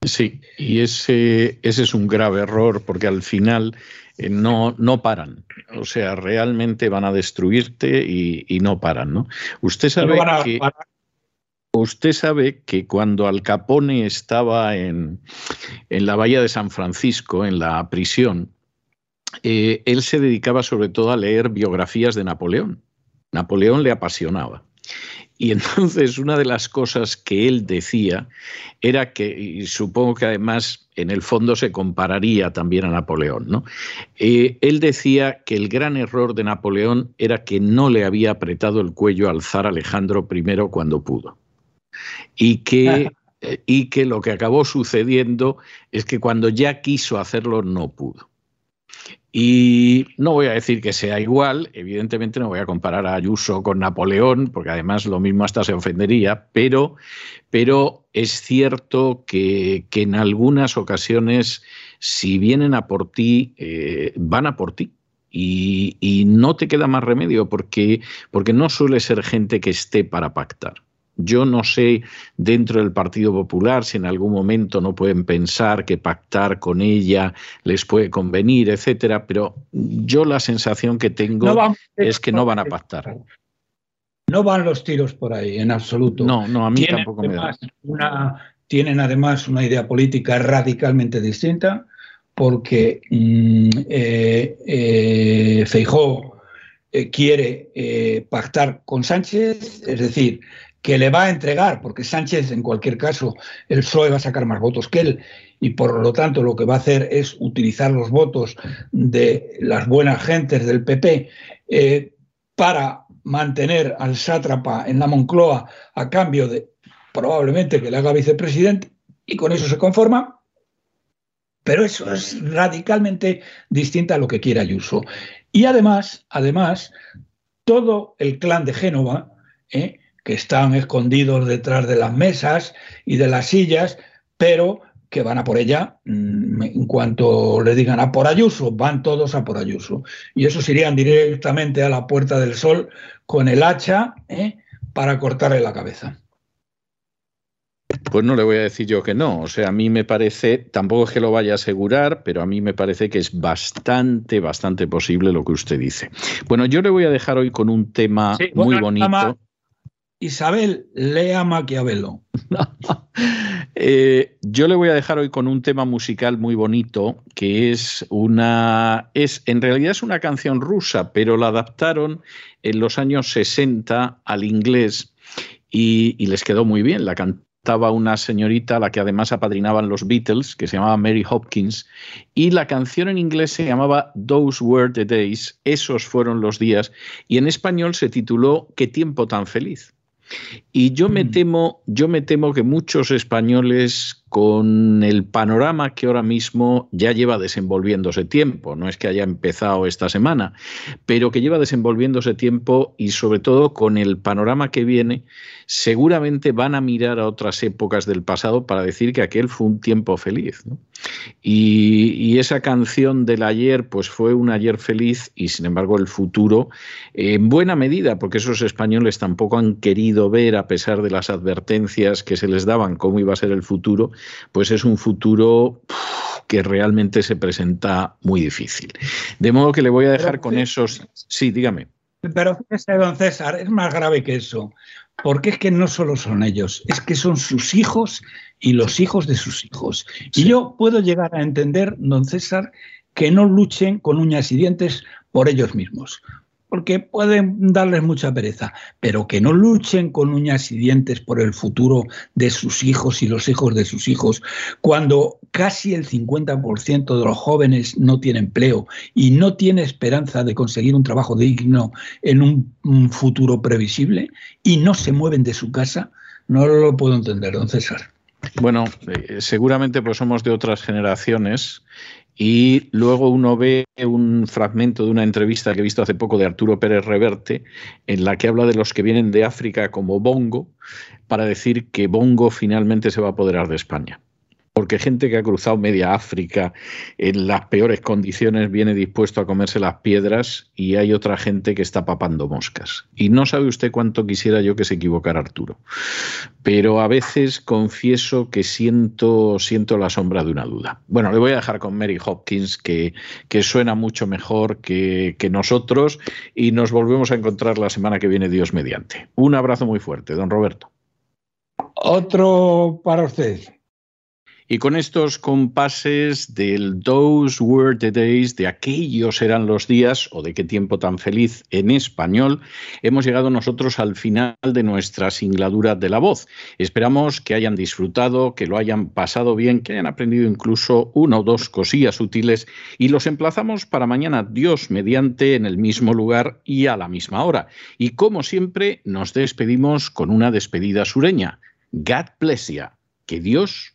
Sí, y ese, ese es un grave error porque al final eh, no, no paran. O sea, realmente van a destruirte y, no paran, ¿no? Usted sabe que... Usted sabe que cuando Al Capone estaba en, la bahía de San Francisco, en la prisión, eh, él se dedicaba sobre todo a leer biografías de Napoleón. Napoleón le apasionaba. Y entonces una de las cosas que él decía era que, y supongo que además en el fondo se compararía también a Napoleón, ¿no? Eh, él decía que el gran error de Napoleón era que no le había apretado el cuello al zar Alejandro I cuando pudo y que, *laughs* eh, y que lo que acabó sucediendo es que cuando ya quiso hacerlo no pudo. Y no voy a decir que sea igual, evidentemente no voy a comparar a Ayuso con Napoleón, porque además lo mismo hasta se ofendería, pero, pero es cierto que, en algunas ocasiones, si vienen a por ti, eh, van a por ti. Y, y, no te queda más remedio porque, porque no suele ser gente que esté para pactar. Yo no sé dentro del Partido Popular si en algún momento no pueden pensar que pactar con ella les puede convenir, etcétera, pero yo la sensación que tengo es que no van a pactar. No van los tiros por ahí, en absoluto. No, no, a mí tampoco me da. tienen además una idea política radicalmente distinta, porque mm, eh, eh, Feijó eh, quiere pactar con Sánchez, es decir, que le va a entregar, porque Sánchez, en cualquier caso, el PSOE va a sacar más votos que él, y por lo tanto lo que va a hacer es utilizar los votos de las buenas gentes del PP eh, para mantener al sátrapa en la Moncloa a cambio de probablemente que le haga vicepresidente, y con eso se conforma. Pero eso es radicalmente distinto a lo que quiere Ayuso. Y además, además, todo el clan de Génova, eh, que están escondidos detrás de las mesas y de las sillas, pero que van a por ella. Mm, en cuanto le digan a por Ayuso, van todos a por Ayuso. Y esos irían directamente a la Puerta del Sol con el hacha ¿eh? para cortarle la cabeza. Pues no le voy a decir yo que no. O sea, a mí me parece, tampoco es que lo vaya a asegurar, pero a mí me parece que es bastante, bastante posible lo que usted dice. Bueno, yo le voy a dejar hoy con un tema muy bonito. Isabel, lea Maquiavelo. *laughs* Eh, yo le voy a dejar hoy con un tema musical muy bonito, que es una. es En realidad es una canción rusa, pero la adaptaron en los años 60 al inglés y, les quedó muy bien. La cantaba una señorita a la que además apadrinaban los Beatles, que se llamaba Mary Hopkins, y la canción en inglés se llamaba Those Were the Days, esos fueron los días, y en español se tituló Qué tiempo tan feliz. Y yo me mm. temo, yo me temo que muchos españoles con el panorama que ahora mismo ya lleva desenvolviéndose tiempo, no es que haya empezado esta semana, pero que lleva desenvolviéndose tiempo y sobre todo con el panorama que viene, seguramente van a mirar a otras épocas del pasado para decir que aquel fue un tiempo feliz. Y, esa canción del ayer, pues fue un ayer feliz y sin embargo el futuro, en buena medida, porque esos españoles tampoco han querido ver, a pesar de las advertencias que se les daban, cómo iba a ser el futuro, pues es un futuro que realmente se presenta muy difícil. De modo que le voy a dejar con esos... Sí, dígame. Pero fíjese, don César, es más grave que eso, porque es que no solo son ellos, es que son sus hijos y los hijos de sus hijos. Y yo puedo llegar a entender, don César, que no luchen con uñas y dientes por ellos mismos, porque pueden darles mucha pereza, pero que no luchen con uñas y dientes por el futuro de sus hijos y los hijos de sus hijos, cuando casi el 50% de los jóvenes no tiene empleo y no tiene esperanza de conseguir un trabajo digno en un, futuro previsible y no se mueven de su casa, no lo puedo entender, don César. Bueno, eh, seguramente pues somos de otras generaciones y luego uno ve un fragmento de una entrevista que he visto hace poco de Arturo Pérez Reverte, en la que habla de los que vienen de África como Bongo, para decir que Bongo finalmente se va a apoderar de España porque gente que ha cruzado media África en las peores condiciones viene dispuesto a comerse las piedras y hay otra gente que está papando moscas. Y no sabe usted cuánto quisiera yo que se equivocara Arturo. Pero a veces confieso que siento, siento la sombra de una duda. Bueno, le voy a dejar con Mary Hopkins, que, que suena mucho mejor que, que nosotros, y nos volvemos a encontrar la semana que viene, Dios mediante. Un abrazo muy fuerte, don Roberto. Otro para usted. Y con estos compases del Those Were the Days, de aquellos eran los días, o de qué tiempo tan feliz en español, hemos llegado nosotros al final de nuestra singladura de la voz. Esperamos que hayan disfrutado, que lo hayan pasado bien, que hayan aprendido incluso una o dos cosillas útiles y los emplazamos para mañana, Dios mediante, en el mismo lugar y a la misma hora. Y como siempre, nos despedimos con una despedida sureña. God bless you. Que Dios